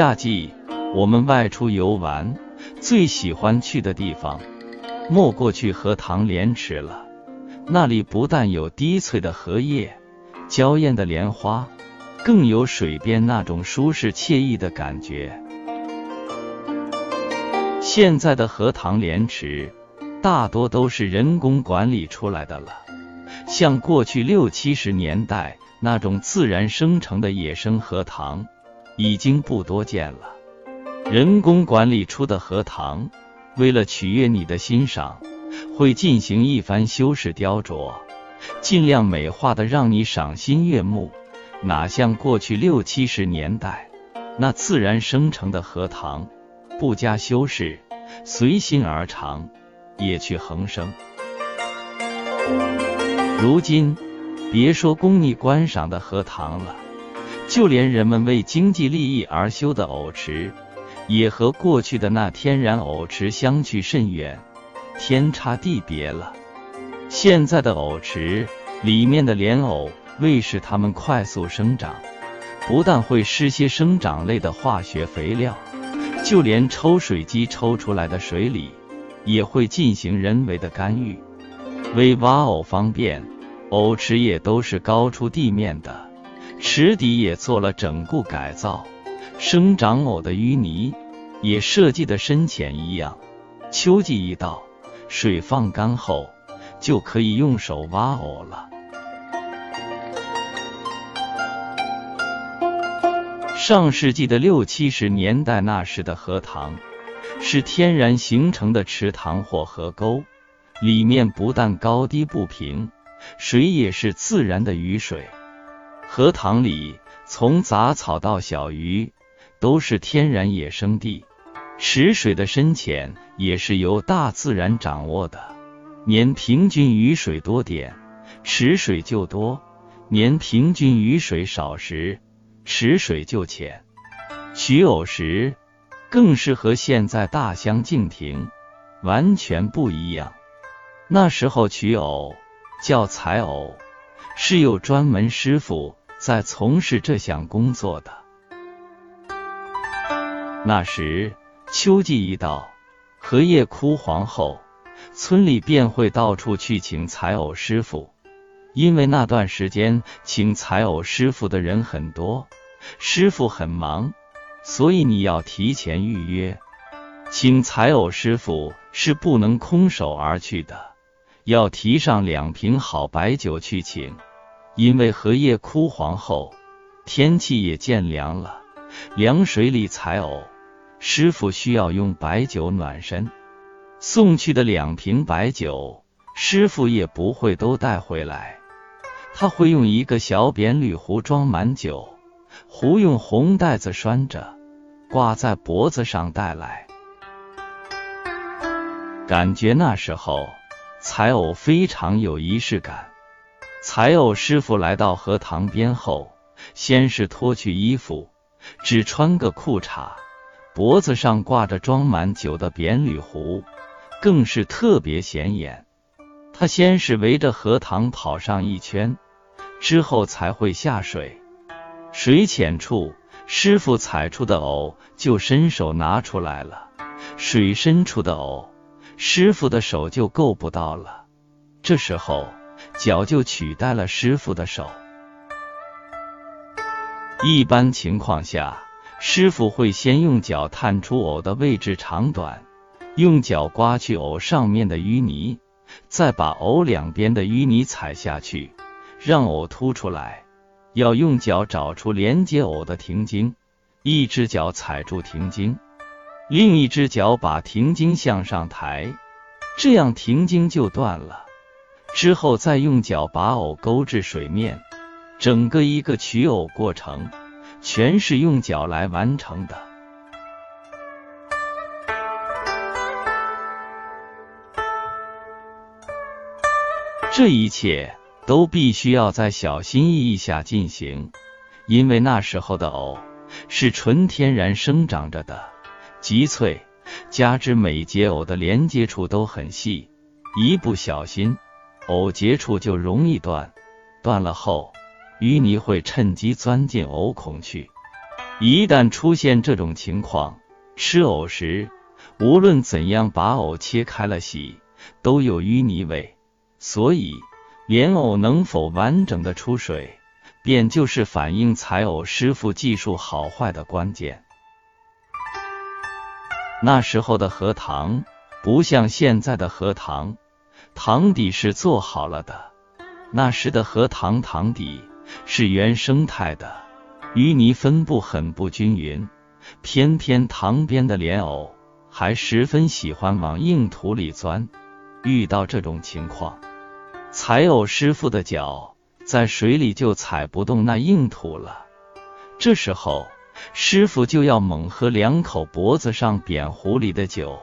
夏季我们外出游玩，最喜欢去的地方，莫过去荷塘莲池了。那里不但有低翠的荷叶、娇艳的莲花，更有水边那种舒适惬意的感觉。现在的荷塘莲池大多都是人工管理出来的了，像过去六七十年代那种自然生成的野生荷塘，已经不多见了。人工管理出的荷塘，为了取悦你的欣赏，会进行一番修饰雕琢，尽量美化的让你赏心悦目。哪像过去六七十年代那自然生成的荷塘，不加修饰，随心而长，野趣横生。如今，别说供你观赏的荷塘了，就连人们为经济利益而修的藕池。也和过去的那天然藕池相去甚远，天差地别了。现在的藕池里面的莲藕，为使它们快速生长，不但会施些生长类的化学肥料，就连抽水机抽出来的水里，也会进行人为的干预。为挖藕方便，藕池也都是高出地面的，池底也做了整固改造。生长藕的淤泥也设计的深浅一样。秋季一到，水放干后，就可以用手挖藕了。上世纪的六七十年代，那时的荷塘是天然形成的池塘或河沟，里面不但高低不平，水也是自然的雨水。荷塘里从杂草到小鱼。都是天然野生地，池水的深浅也是由大自然掌握的。年平均雨水多点，池水就多；年平均雨水少时，池水就浅。取藕时更是和现在大相径庭，完全不一样。那时候取藕叫采藕，是有专门师傅在从事这项工作的。那时秋季一到，荷叶枯黄后，村里便会到处去请采藕师傅。因为那段时间请采藕师傅的人很多，师傅很忙，所以你要提前预约。请采藕师傅是不能空手而去的，要提上两瓶好白酒去请。因为荷叶枯黄后，天气也渐凉了，凉水里采藕。师傅需要用白酒暖身，送去的两瓶白酒，师傅也不会都带回来，他会用一个小扁铝壶装满酒，壶用红带子拴着，挂在脖子上带来。感觉那时候采藕非常有仪式感。采藕师傅来到荷塘边后，先是脱去衣服，只穿个裤衩。脖子上挂着装满酒的扁铝壶，更是特别显眼。他先是围着荷塘跑上一圈，之后才会下水。水浅处，师傅采出的藕就伸手拿出来了；水深处的藕，师傅的手就够不到了。这时候，脚就取代了师傅的手。一般情况下。师傅会先用脚探出藕的位置长短，用脚刮去藕上面的淤泥，再把藕两边的淤泥踩下去，让藕凸出来。要用脚找出连接藕的停经，一只脚踩住停经，另一只脚把停经向上抬，这样停经就断了。之后再用脚把藕勾至水面，整个一个取藕过程。全是用脚来完成的。这一切都必须要在小心翼翼下进行，因为那时候的藕是纯天然生长着的，极脆，加之每节藕的连接处都很细，一不小心，藕节处就容易断，断了后。淤泥会趁机钻进藕孔去，一旦出现这种情况，吃藕时无论怎样把藕切开了洗，都有淤泥味。所以，莲藕能否完整的出水，便就是反映采藕师傅技术好坏的关键。那时候的荷塘不像现在的荷塘，塘底是做好了的。那时的荷塘塘底是原生态的，淤泥分布很不均匀，偏偏塘边的莲藕还十分喜欢往硬土里钻。遇到这种情况，采藕师傅的脚在水里就踩不动那硬土了。这时候，师傅就要猛喝两口脖子上扁壶里的酒，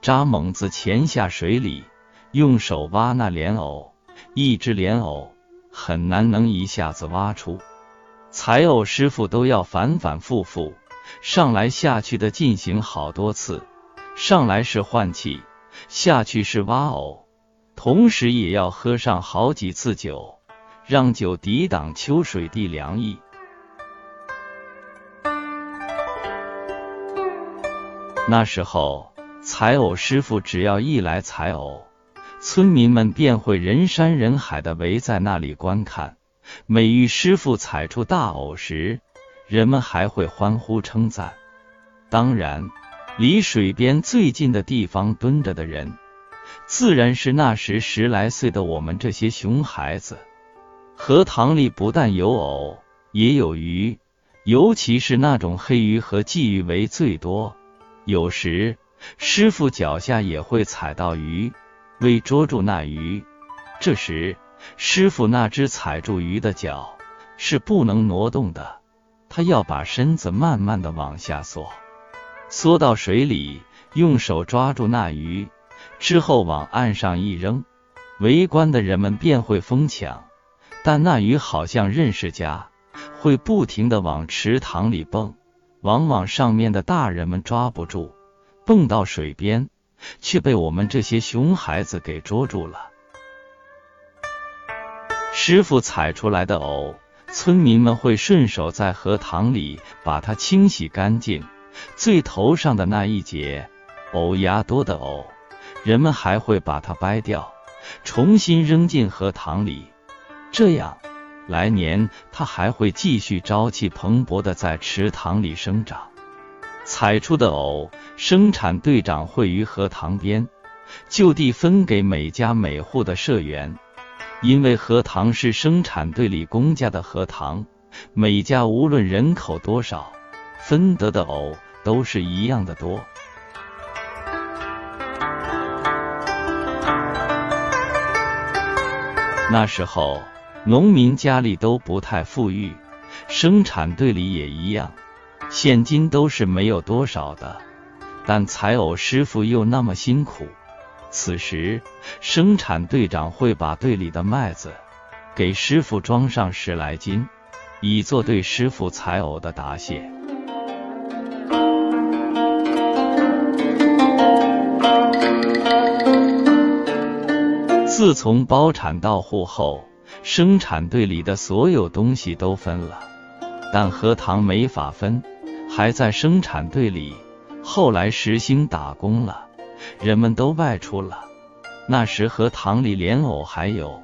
扎猛子潜下水里，用手挖那莲藕。一只莲藕很难能一下子挖出，采藕师傅都要反反复复上来下去的进行好多次，上来是换气，下去是挖藕，同时也要喝上好几次酒，让酒抵挡秋水地凉意。那时候，采藕师傅只要一来采藕，村民们便会人山人海的围在那里观看。每遇师傅踩出大藕时，人们还会欢呼称赞。当然，离水边最近的地方蹲着的人，自然是那时十来岁的我们这些熊孩子。荷塘里不但有藕，也有鱼，尤其是那种黑鱼和鲫鱼为最多。有时师傅脚下也会踩到鱼，为捉住那鱼。这时师傅那只踩住鱼的脚是不能挪动的，他要把身子慢慢的往下缩，缩到水里，用手抓住那鱼，之后往岸上一扔，围观的人们便会疯抢。但那鱼好像认识家，会不停的往池塘里蹦。往往上面的大人们抓不住，蹦到水边，却被我们这些熊孩子给捉住了。师傅采出来的藕，村民们会顺手在荷塘里把它清洗干净。最头上的那一节藕芽多的藕，人们还会把它掰掉，重新扔进荷塘里，这样。来年，它还会继续朝气蓬勃的在池塘里生长。采出的藕，生产队长会于荷塘边就地分给每家每户的社员。因为荷塘是生产队里公家的荷塘，每家无论人口多少，分得的藕都是一样的多。那时候。农民家里都不太富裕，生产队里也一样，现金都是没有多少的。但采藕师傅又那么辛苦，此时生产队长会把队里的麦子给师傅装上十来斤，以作对师傅采藕的答谢。自从包产到户后。生产队里的所有东西都分了，但荷塘没法分，还在生产队里。后来实行打工了，人们都外出了。那时荷塘里莲藕还有，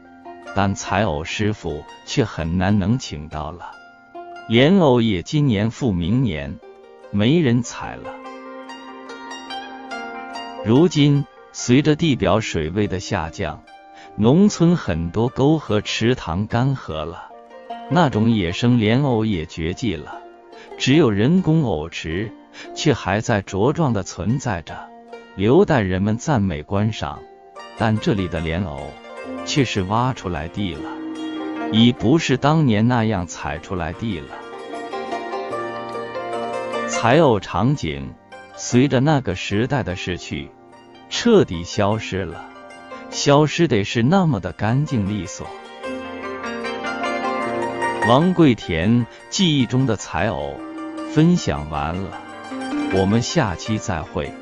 但采藕师傅却很难能请到了。莲藕也今年复明年，没人采了。如今随着地表水位的下降。农村很多沟和池塘干涸了，那种野生莲藕也绝迹了，只有人工藕池却还在茁壮的存在着，留待人们赞美观赏。但这里的莲藕却是挖出来地了，已不是当年那样采出来地了。采藕场景随着那个时代的逝去，彻底消失了。消失得是那么的干净利索。王桂田记忆中的采藕分享完了，我们下期再会。